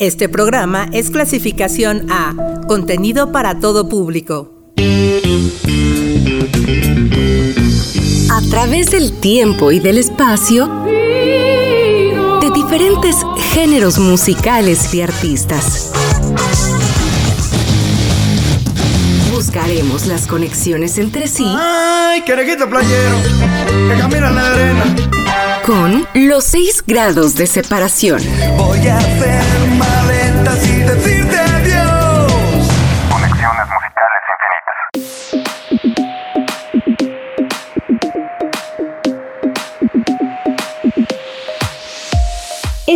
Este programa es clasificación A, contenido para todo público. A través del tiempo y del espacio, de diferentes géneros musicales y artistas. Buscaremos las conexiones entre sí. ¡Ay, querejito playero! Que camina en la arena. Con los seis grados de separación. Voy a hacer maletas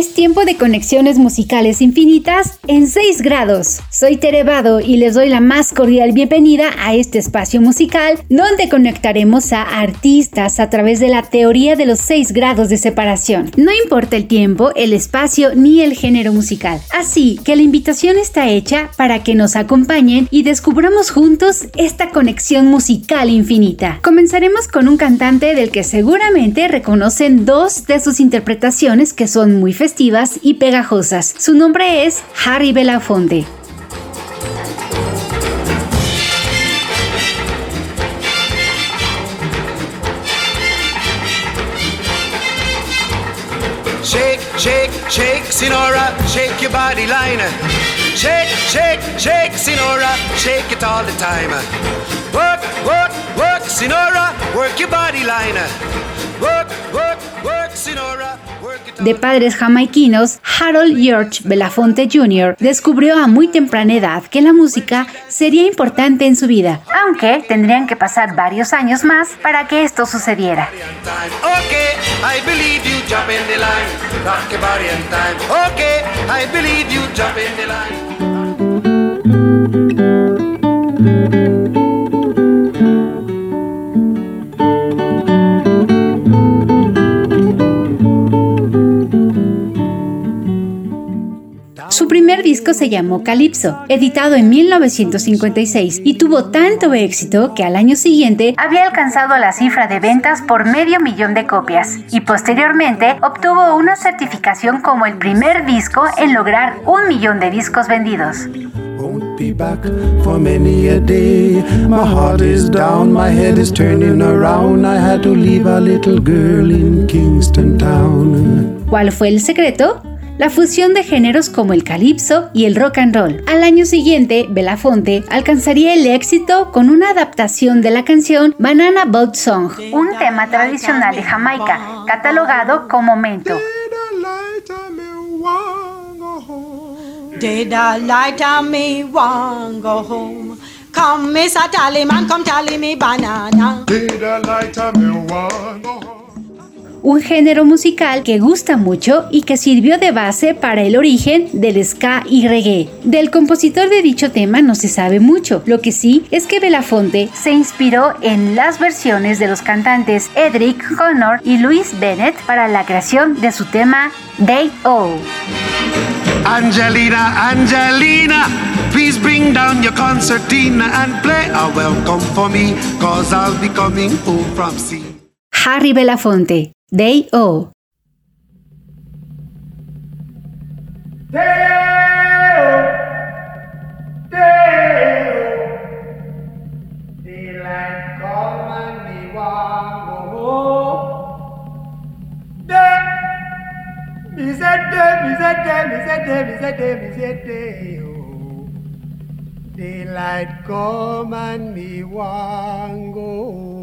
Es tiempo de conexiones musicales infinitas en 6 grados. Soy Terevado y les doy la más cordial bienvenida a este espacio musical donde conectaremos a artistas a través de la teoría de los 6 grados de separación. No importa el tiempo, el espacio ni el género musical. Así que la invitación está hecha para que nos acompañen y descubramos juntos esta conexión musical infinita. Comenzaremos con un cantante del que seguramente reconocen dos de sus interpretaciones que son muy festivas y pegajosas. Su nombre es Harry Belafonte. Shake, shake, shake, Sinora, shake your body line. Shake, shake, shake, Sinora, shake it all the time. Work, work, work, Sinora, work your body line. Work, work, De padres jamaiquinos, Harold George Belafonte Jr. descubrió a muy temprana edad que la música sería importante en su vida, aunque tendrían que pasar varios años más para que esto sucediera. Primer disco se llamó Calypso, editado en 1956 y tuvo tanto éxito que al año siguiente había alcanzado la cifra de ventas por medio millón de copias y posteriormente obtuvo una certificación como el primer disco en lograr un millón de discos vendidos. Be back for many a day. My heart is down, my head is turning around. I had to leave a little girl in Kingston Town. ¿Cuál fue el secreto? La fusión de géneros como el calipso y el rock and roll. Al año siguiente, Belafonte alcanzaría el éxito con una adaptación de la canción Banana Boat Song, un tema tradicional de Jamaica, catalogado como mento. Did I light on me one go home? Come, Miss tally man, come tally me banana. Un género musical que gusta mucho y que sirvió de base para el origen del ska y reggae. Del compositor de dicho tema no se sabe mucho, lo que sí es que Belafonte se inspiró en las versiones de los cantantes Edric Connor y Louis Bennett para la creación de su tema Day O. Angelina, Angelina, please bring down your concertina and play a welcome for me, cause I'll be coming home from sea. Harry Belafonte, Day O. Daylight come and me. Daylight come and me want go.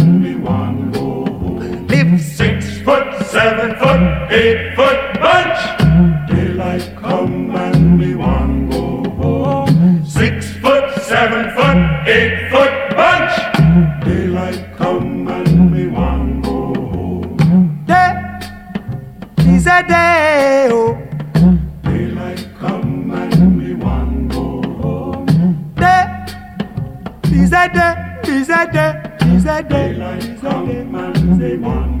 foot, seven foot, eight foot bunch. Daylight come and we one go home. Six foot, seven foot, eight foot bunch. Daylight come and we one go home. Day is a day. Oh. Daylight come and we one go home. Day is a day, is a day, is a day, is a day, is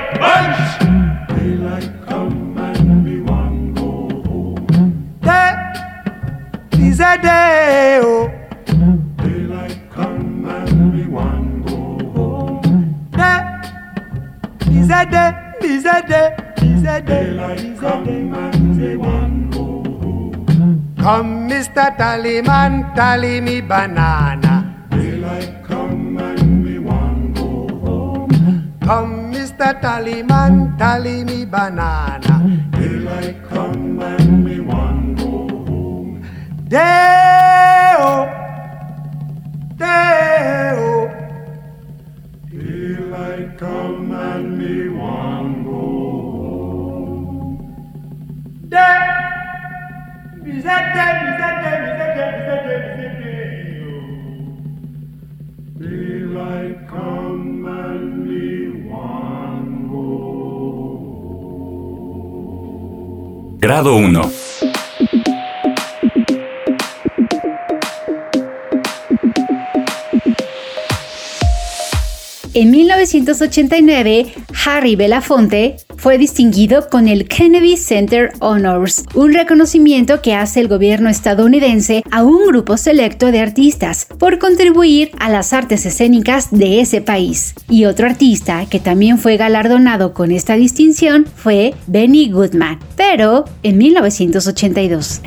day. Oh, Daylight come and we want go home. day is a day, is a day, is a day, Daylight come and we want go home. Come, Mr. Tallyman, tally me banana. Daylight come and we want go home. Come, Mr. Tallyman, tally me banana. Daylight Deo, Deo. Daylight come and me one. De, is that them, is that come and me one. Grado 1 En 1989, Harry Belafonte fue distinguido con el Kennedy Center Honors, un reconocimiento que hace el gobierno estadounidense a un grupo selecto de artistas por contribuir a las artes escénicas de ese país. Y otro artista que también fue galardonado con esta distinción fue Benny Goodman, pero en 1982.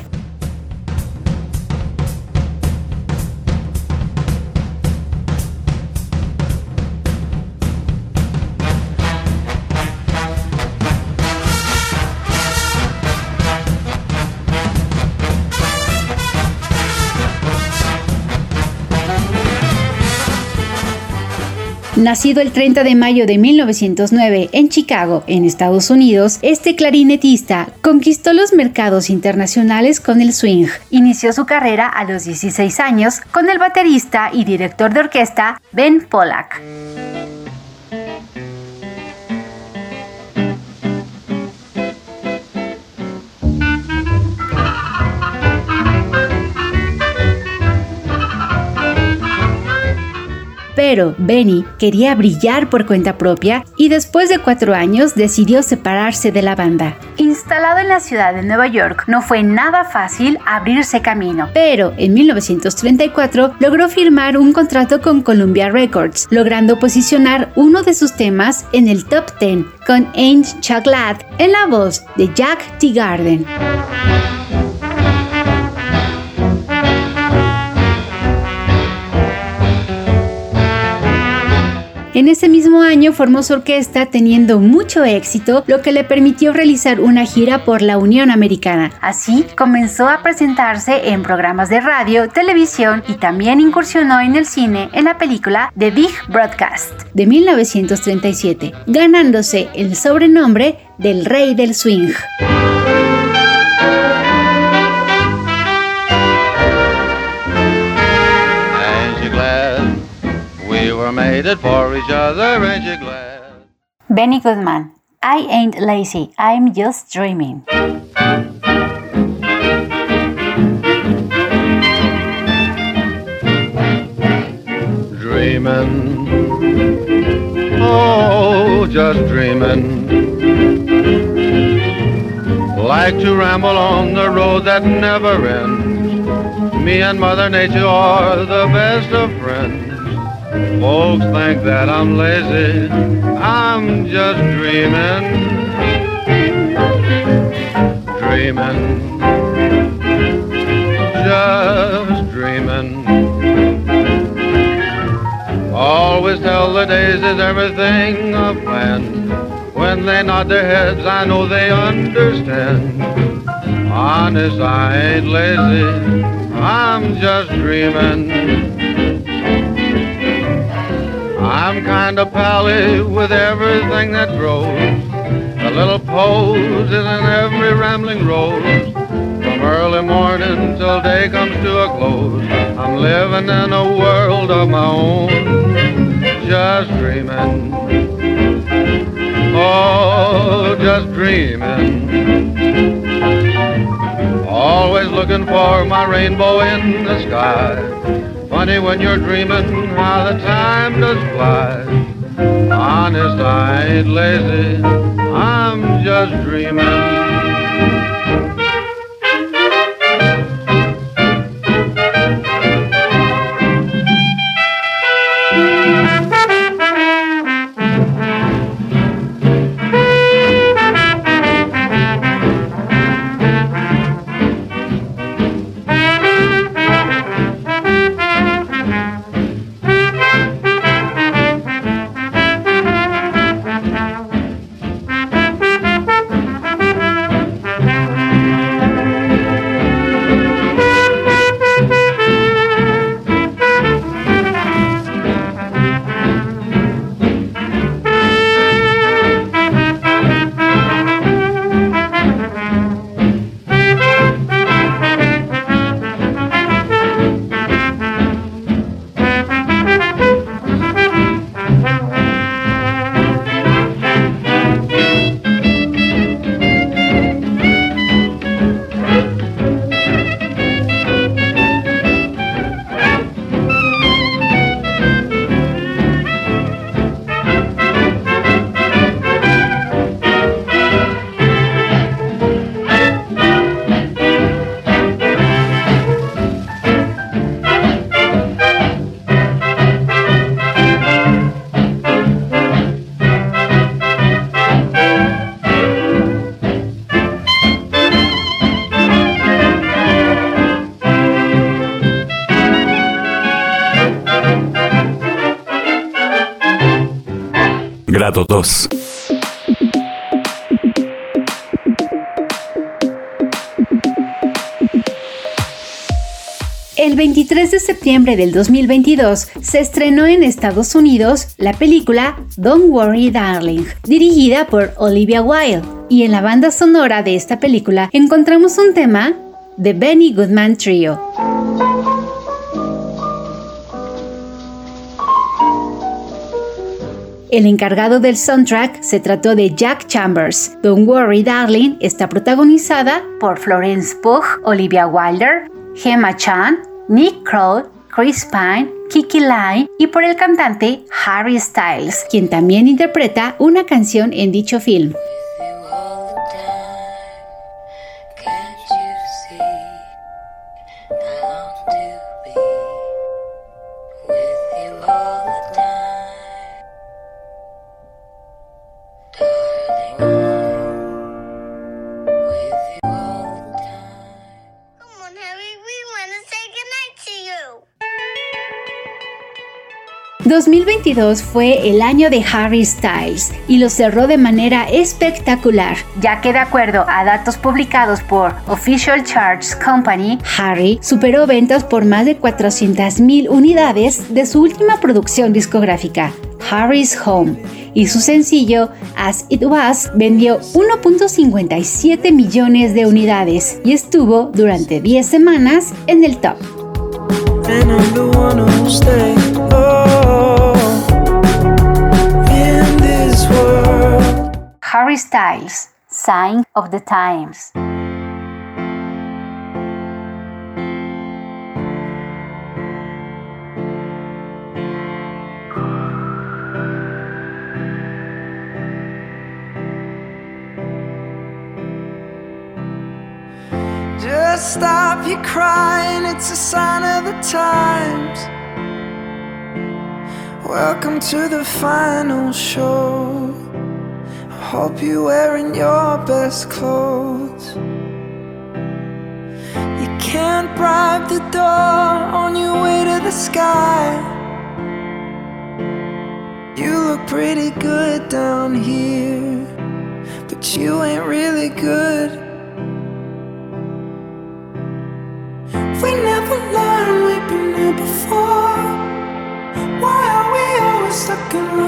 Nacido el 30 de mayo de 1909 en Chicago, en Estados Unidos, este clarinetista conquistó los mercados internacionales con el swing. Inició su carrera a los 16 años con el baterista y director de orquesta Ben Pollack. Pero Benny quería brillar por cuenta propia y después de cuatro años decidió separarse de la banda. Instalado en la ciudad de Nueva York, no fue nada fácil abrirse camino, pero en 1934 logró firmar un contrato con Columbia Records, logrando posicionar uno de sus temas en el top 10 con Ain't Chocolate en la voz de Jack T. En ese mismo año formó su orquesta teniendo mucho éxito, lo que le permitió realizar una gira por la Unión Americana. Así comenzó a presentarse en programas de radio, televisión y también incursionó en el cine en la película The Big Broadcast de 1937, ganándose el sobrenombre del Rey del Swing. We were made it for each other? Ain't you glad? Benny Goodman, I ain't lazy, I'm just dreaming. Dreaming. Oh, just dreaming. Like to ramble on the road that never ends. Me and Mother Nature are the best of friends. Folks think that I'm lazy. I'm just dreaming. Dreaming. Just dreaming. Always tell the daisies everything I've planned. When they nod their heads, I know they understand. Honest, I ain't lazy. I'm just dreaming. I'm kind of pally with everything that grows. The little pose is in every rambling rose. From early morning till day comes to a close. I'm living in a world of my own, just dreaming. Oh, just dreaming. Always looking for my rainbow in the sky. Funny when you're dreaming how the time does fly. Honest, I ain't lazy. I'm just dreaming. Grado 2. El 23 de septiembre del 2022 se estrenó en Estados Unidos la película Don't Worry Darling, dirigida por Olivia Wilde. Y en la banda sonora de esta película encontramos un tema de Benny Goodman Trio. El encargado del soundtrack se trató de Jack Chambers. Don't Worry Darling está protagonizada por Florence Pugh, Olivia Wilder, Gemma Chan, Nick Kroll, Chris Pine, Kiki Lai y por el cantante Harry Styles, quien también interpreta una canción en dicho film. 2022 fue el año de Harry Styles y lo cerró de manera espectacular, ya que de acuerdo a datos publicados por Official Charts Company, Harry superó ventas por más de 400.000 unidades de su última producción discográfica, Harry's Home, y su sencillo As It Was vendió 1.57 millones de unidades y estuvo durante 10 semanas en el top. Harry Styles, Sign of the Times. Just stop your crying, it's a sign of the times. Welcome to the final show. Hope you're wearing your best clothes. You can't bribe the door on your way to the sky. You look pretty good down here, but you ain't really good. We never learned we've been here before. Why are we always stuck and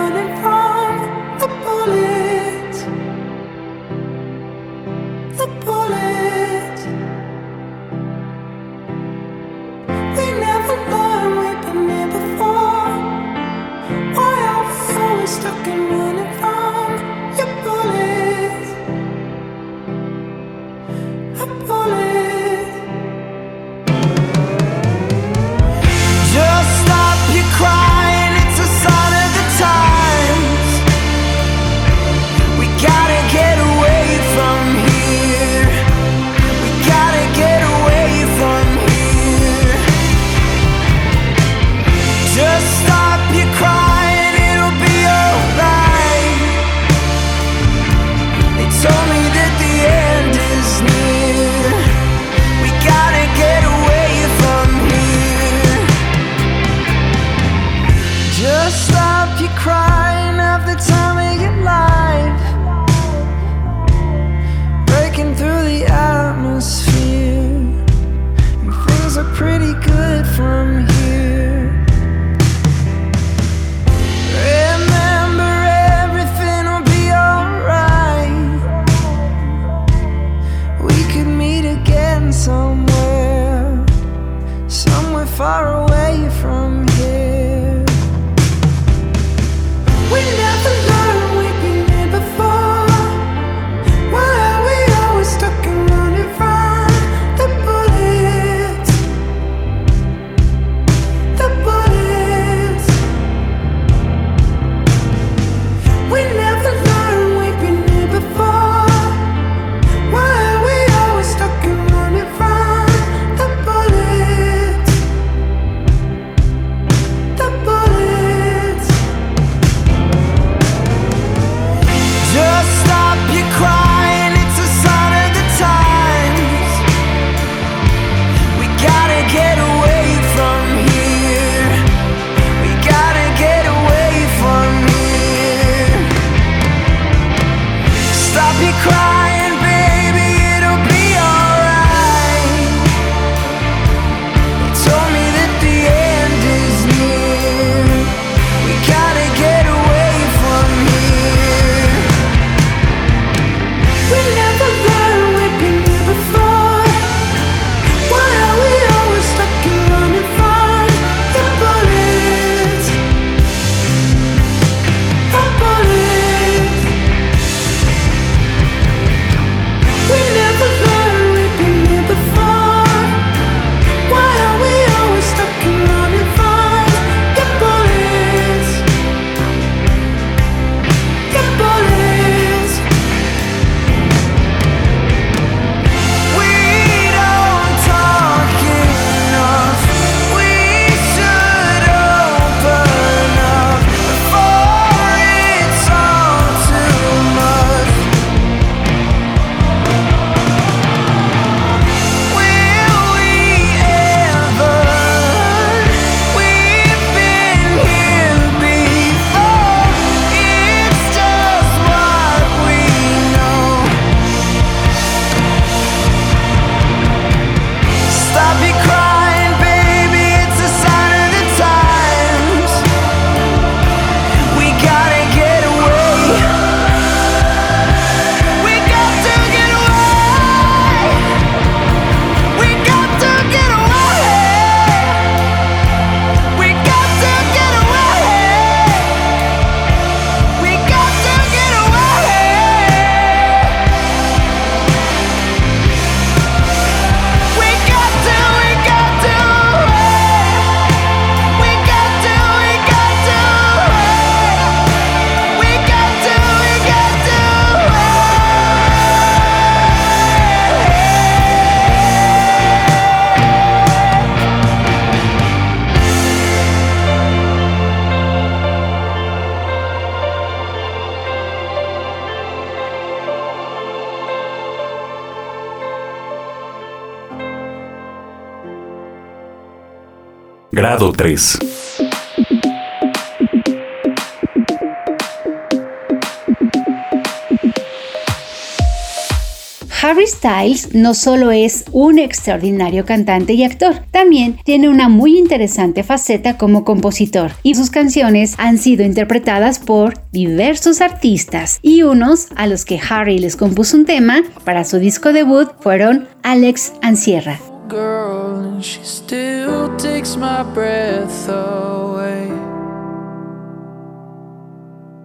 Harry Styles no solo es un extraordinario cantante y actor, también tiene una muy interesante faceta como compositor y sus canciones han sido interpretadas por diversos artistas y unos a los que Harry les compuso un tema para su disco debut fueron Alex Ancierra, girl and she still takes my breath away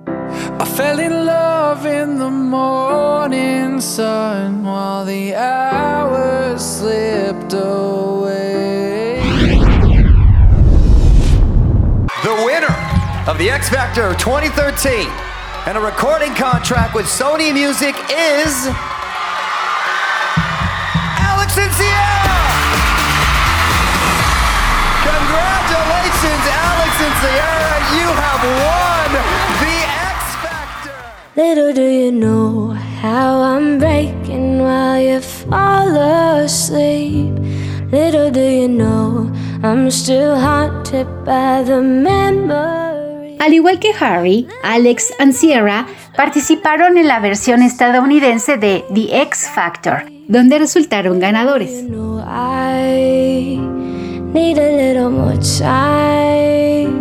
I fell in love in the morning sun while the hours slipped away The winner of the X Factor 2013 and a recording contract with Sony Music is Alex and Sierra! Congratulations, Alex and Sierra. You have won the X Factor. Little do you know how I'm breaking while you fall asleep. Little do you know I'm still haunted by the memory. Al igual que Harry, Alex and Sierra participaron en la versión estadounidense de The X Factor, donde resultaron ganadores. I need a little more time.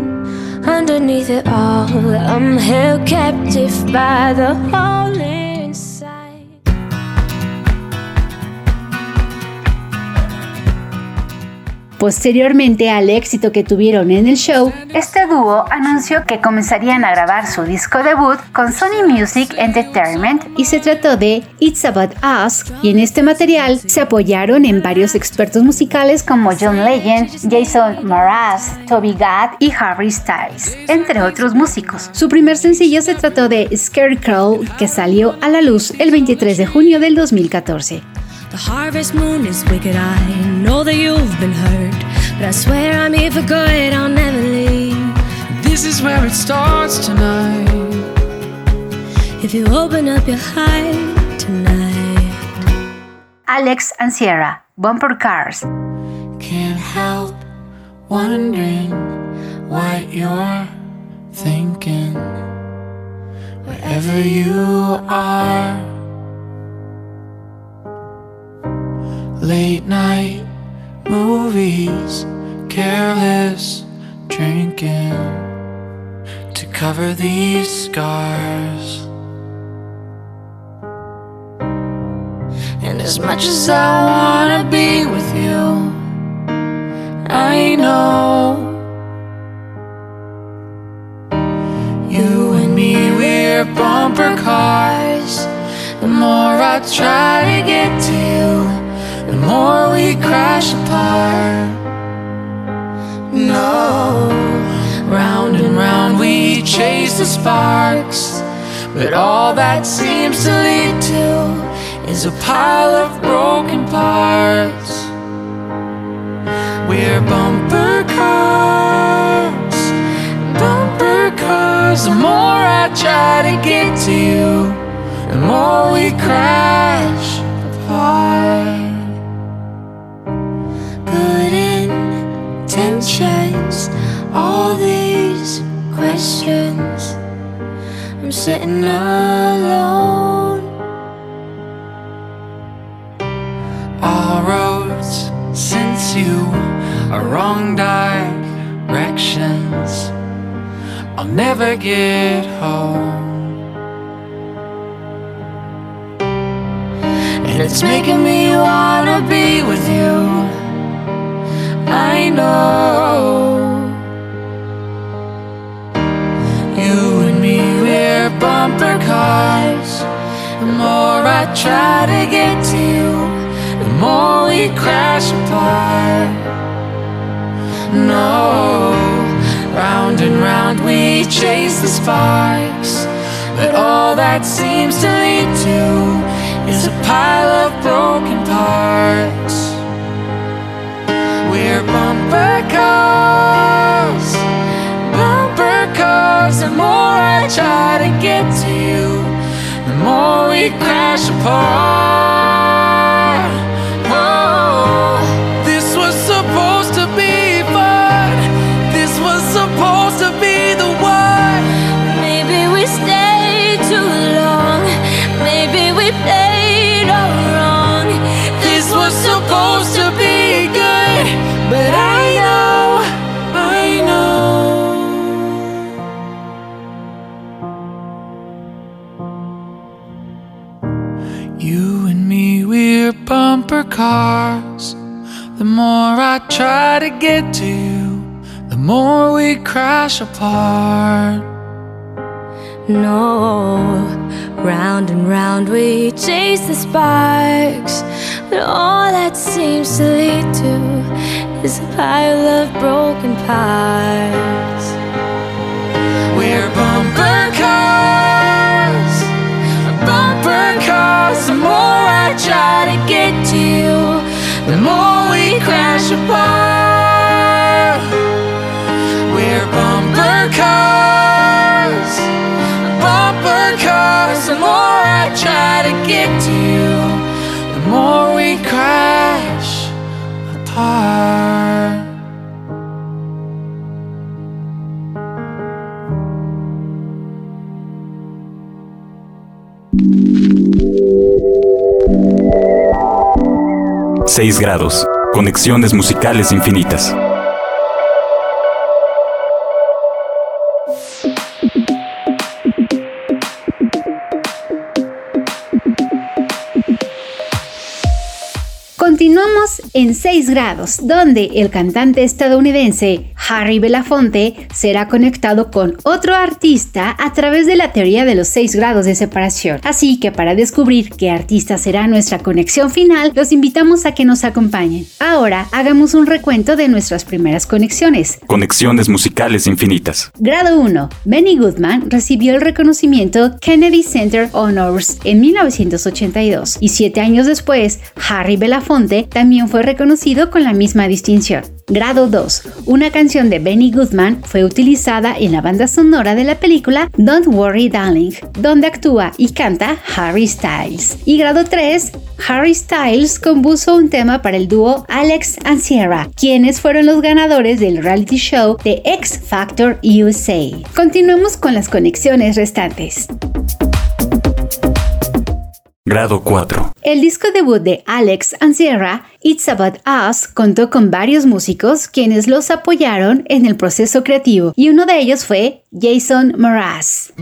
Underneath it all, I'm held captive by the hole Posteriormente al éxito que tuvieron en el show, este dúo anunció que comenzarían a grabar su disco debut con Sony Music Entertainment y se trató de It's About Us y en este material se apoyaron en varios expertos musicales como John Legend, Jason Mraz, Toby Gad y Harry Styles, entre otros músicos. Su primer sencillo se trató de Scarecrow que salió a la luz el 23 de junio del 2014. The harvest moon is wicked. I know that you've been hurt, but I swear I'm here for good. I'll never leave. This is where it starts tonight. If you open up your heart tonight, Alex and Sierra, Bumper Cars. Can't help wondering what you're thinking. Wherever you are. Late night movies, careless drinking to cover these scars. And as much as I wanna be with you, I know you and me, we're bumper cars. The more I try to get to you the more we crash apart. No, round and round we chase the sparks, but all that seems to lead to is a pile of broken parts. We're bumper cars, bumper cars. The more I try to get to you, sitting alone. All roads since you are wrong directions. I'll never get home. And it's making me wanna be with you. I know. Cars. The more I try to get to you, the more we crash apart. No, round and round we chase the sparks, but all that seems to lead to is a pile of broken parts. We're bumper cars, The more I try to get to you, the more we crash apart. Get to you, the more we crash apart. No, round and round we chase the sparks, but all that seems to lead to is a pile of broken parts. We're bumper cars, bumper cars. The more I try to get to you, the more we crash apart. We're bumper cars, bumper cars. The more I try to get to you, the more we crash apart. Seis grados. Conexiones musicales infinitas. En 6 grados, donde el cantante estadounidense Harry Belafonte será conectado con otro artista a través de la teoría de los 6 grados de separación. Así que para descubrir qué artista será nuestra conexión final, los invitamos a que nos acompañen. Ahora hagamos un recuento de nuestras primeras conexiones. Conexiones musicales infinitas. Grado 1. Benny Goodman recibió el reconocimiento Kennedy Center Honors en 1982 y siete años después, Harry Belafonte también fue reconocido con la misma distinción. Grado 2. Una canción de Benny Goodman fue utilizada en la banda sonora de la película Don't Worry Darling, donde actúa y canta Harry Styles. Y grado 3. Harry Styles compuso un tema para el dúo Alex and Sierra, quienes fueron los ganadores del reality show de X Factor USA. Continuemos con las conexiones restantes. Grado 4. El disco debut de Alex and Sierra, It's About Us, contó con varios músicos quienes los apoyaron en el proceso creativo y uno de ellos fue Jason Mraz.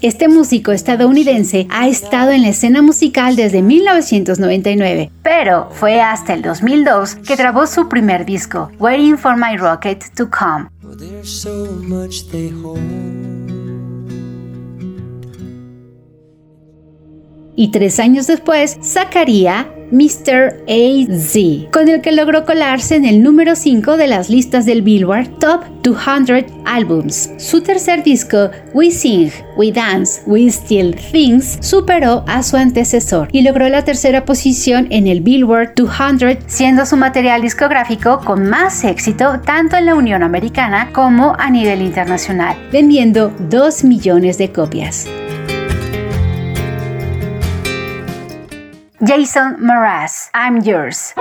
Este músico estadounidense ha estado en la escena musical desde 1999, pero fue hasta el 2002 que grabó su primer disco, Waiting for My Rocket to Come. Hold. y tres años después sacaría Mr. AZ, con el que logró colarse en el número 5 de las listas del Billboard Top 200 Albums. Su tercer disco, We Sing, We Dance, We Still Things, superó a su antecesor y logró la tercera posición en el Billboard 200, siendo su material discográfico con más éxito tanto en la Unión Americana como a nivel internacional, vendiendo 2 millones de copias. Jason Mraz, I'm Yours.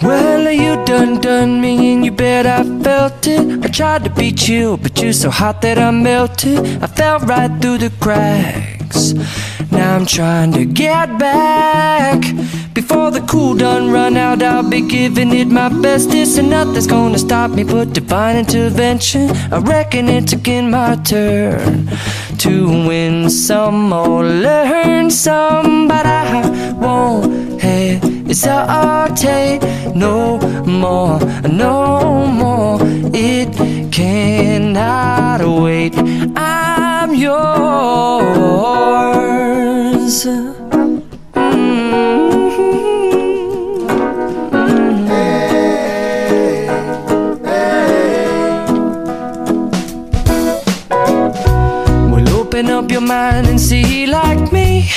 Well, you done done me and you bet I felt it. I tried to be chill, but you're so hot that I melted. I fell right through the cracks. Now I'm trying to get back. Before the cool done run out, I'll be giving it my best. This and nothing's gonna stop me but divine intervention. I reckon it's again my turn to win some or learn some, but I won't hesitate no more, no more. It cannot wait. I'm yours. Mm-hmm. Well, open up your mind and see like me.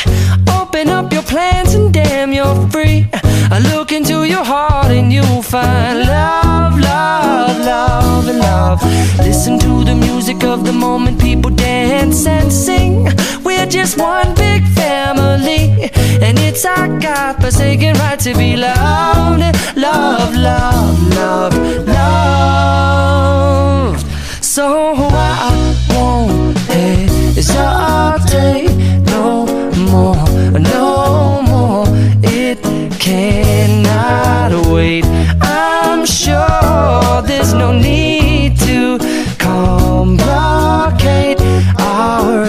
Open up your plans and damn, you're free. I look into your heart and you'll find love, love, love, love. Listen to the music of the moment, people dance and sing. We're just one big family, and it's our God forsaken right to be loved, loved, loved, loved, loved. So I won't hesitate no more, no more. It cannot wait.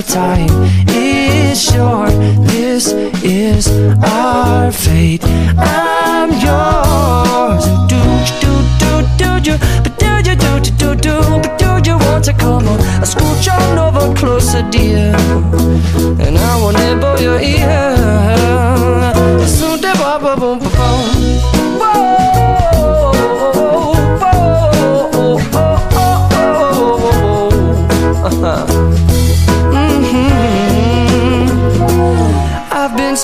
Time is short. This is our fate. I'm yours. Do do do do do, but do you do do do do, but do you want to come on? I on over closer, dear, and I will nibble your ear.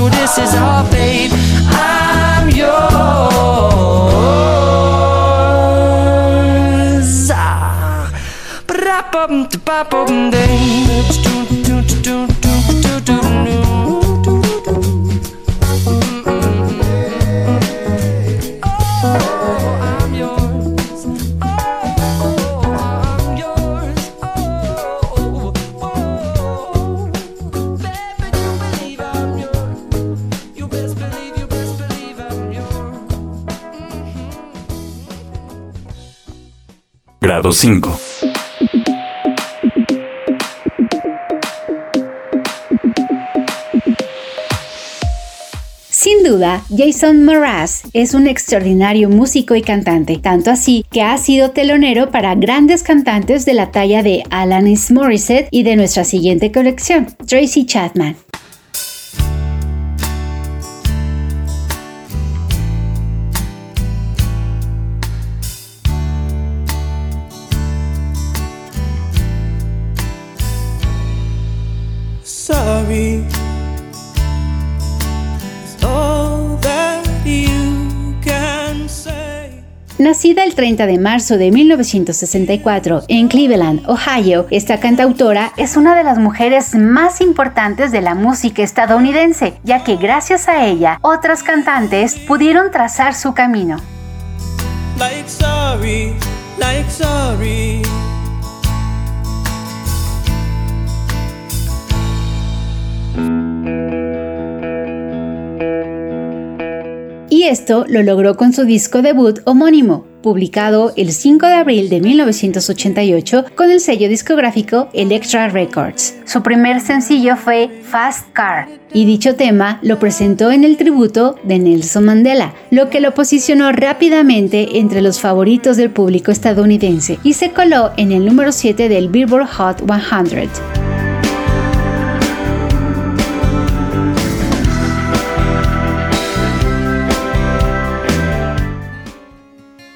Or this is our fate. I'm yours. Ah. Grado 5. Sin duda, Jason Mraz es un extraordinario músico y cantante, tanto así que ha sido telonero para grandes cantantes de la talla de Alanis Morissette y de nuestra siguiente colección, Tracy Chapman. Nacida el 30 de marzo de 1964 en Cleveland, Ohio, esta cantautora es una de las mujeres más importantes de la música estadounidense, ya que gracias a ella otras cantantes pudieron trazar su camino. Like sorry, like sorry. Esto lo logró con su disco debut homónimo, publicado el 5 de abril de 1988 con el sello discográfico Electra Records. Su primer sencillo fue Fast Car y dicho tema lo presentó en el tributo de Nelson Mandela, lo que lo posicionó rápidamente entre los favoritos del público estadounidense y se coló en el número 7 del Billboard Hot 100.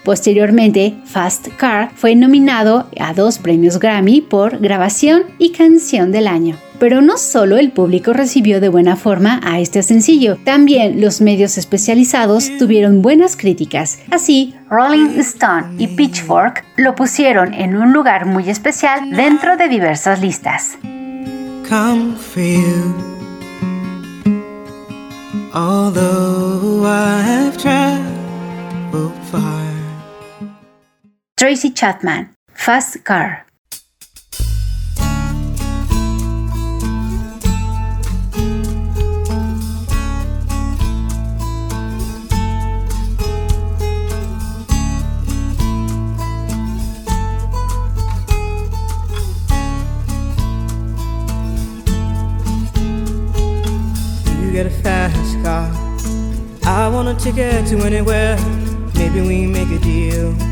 Posteriormente, Fast Car fue nominado a dos premios Grammy por grabación y canción del año. Pero no solo el público recibió de buena forma a este sencillo, también los medios especializados tuvieron buenas críticas. Así, Rolling Stone y Pitchfork lo pusieron en un lugar muy especial dentro de diversas listas. Tracy Chapman, Fast Car. get a fast car. I want a ticket to anywhere. Maybe we make a deal.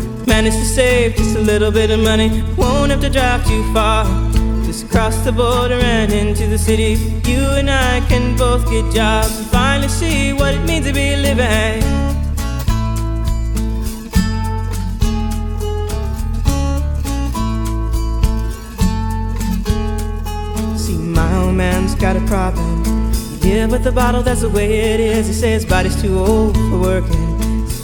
Managed to save just a little bit of money. Won't have to drive too far. Just cross the border and into the city. You and I can both get jobs and finally see what it means to be living. See, my old man's got a problem. Yeah, with the bottle, that's the way it is. He says body's too old for working.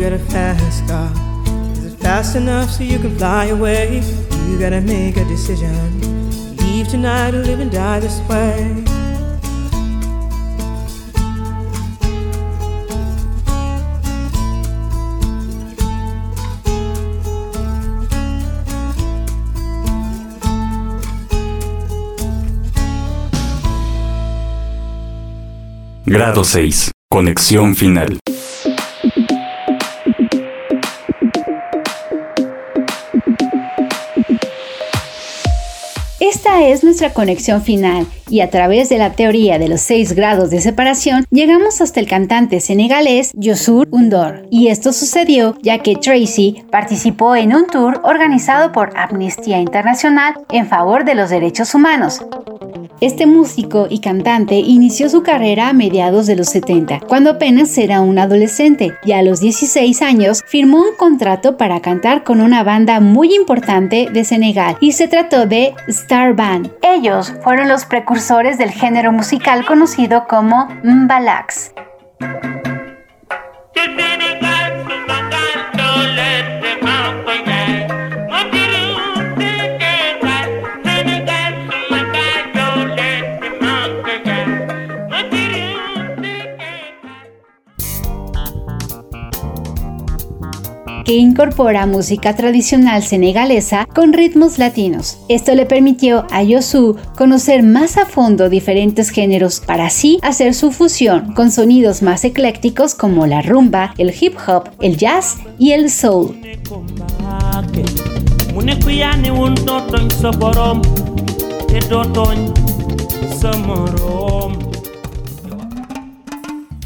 You got a fast car. Is it fast enough so you can fly away? You gotta make a decision. Leave tonight or live and die this way. Grado 6. Conexión final. Es nuestra conexión final y a través de la teoría de los seis grados de separación llegamos hasta el cantante senegalés Yosur Undor. Y esto sucedió ya que Tracy participó en un tour organizado por Amnistía Internacional en favor de los derechos humanos. Este músico y cantante inició su carrera a mediados de los 70, cuando apenas era un adolescente, y a los 16 años firmó un contrato para cantar con una banda muy importante de Senegal, y se trató de Star Band. Ellos fueron los precursores del género musical conocido como Mbalax. Que incorpora música tradicional senegalesa con ritmos latinos. Esto le permitió a Yosu conocer más a fondo diferentes géneros para así hacer su fusión con sonidos más eclécticos como la rumba, el hip hop, el jazz y el soul.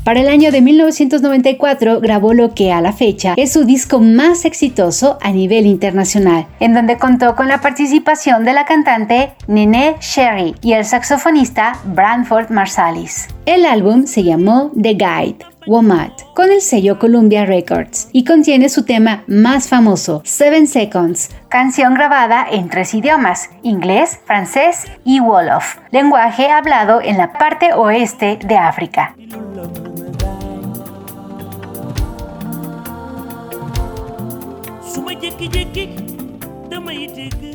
Para el año de 1994 grabó lo que a la fecha es su disco más exitoso a nivel internacional, en donde contó con la participación de la cantante Nene Sherry y el saxofonista Branford Marsalis. El álbum se llamó The Guide. Womat, con el sello Columbia Records, y contiene su tema más famoso, Seven Seconds, canción grabada en tres idiomas, inglés, francés y Wolof, lenguaje hablado en la parte oeste de África. suma jékki-jékki damay dégg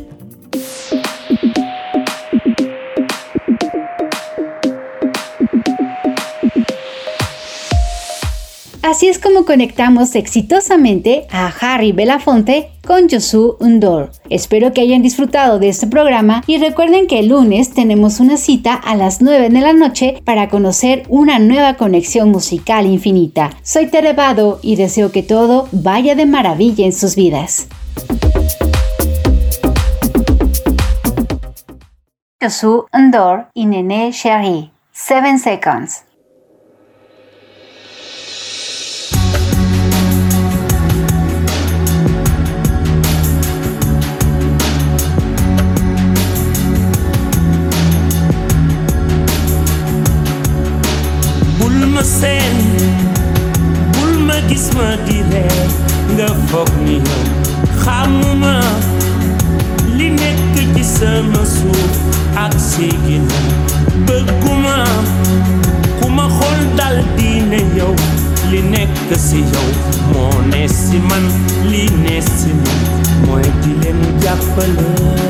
Así es como conectamos exitosamente a Harry Belafonte con Josu Undor. Espero que hayan disfrutado de este programa y recuerden que el lunes tenemos una cita a las 9 de la noche para conocer una nueva conexión musical infinita. Soy Terevado y deseo que todo vaya de maravilla en sus vidas. Josu Undor y Nene Sherry. 7 Seconds. Ma seen bul ma gis ma di ree nga foog ni yow xamuma li nekk ci sama suuf ak séegina bëgguma ku ma. Xool dal di ne yow li nekk si yow moo ne si man li ne si man mooy di leen jàppale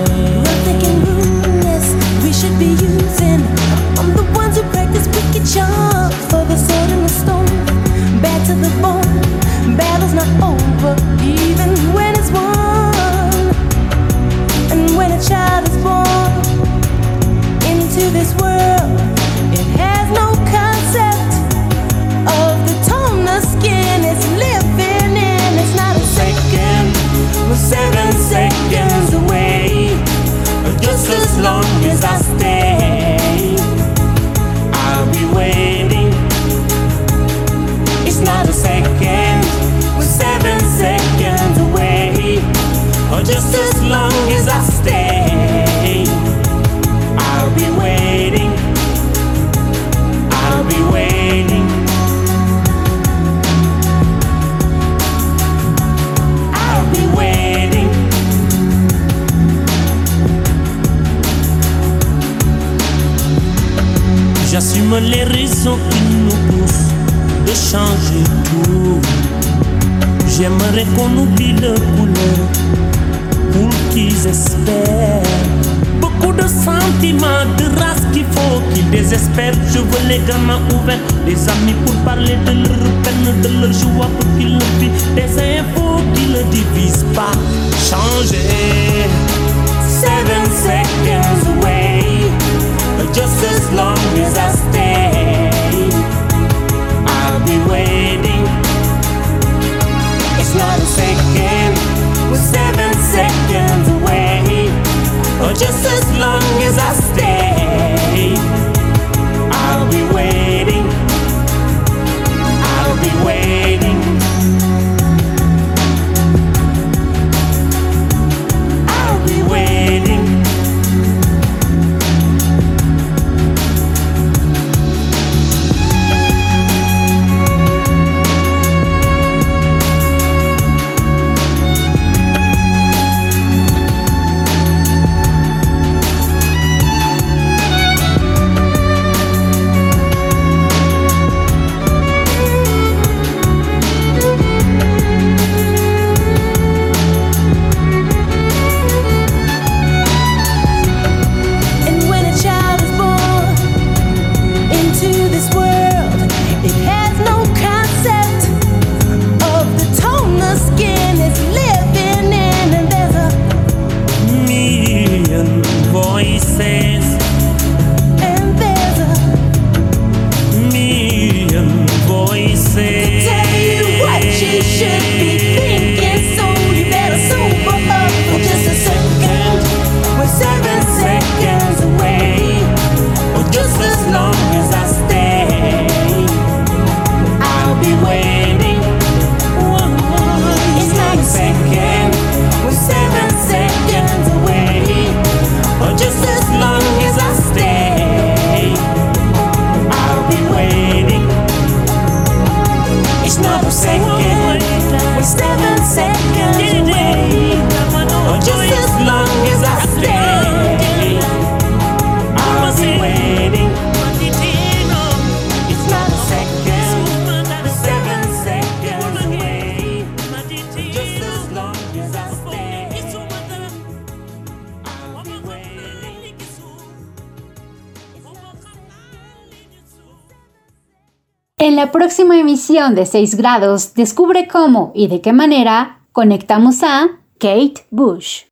de 6 grados, descubre cómo y de qué manera conectamos a Kate Bush.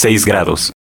6 grados.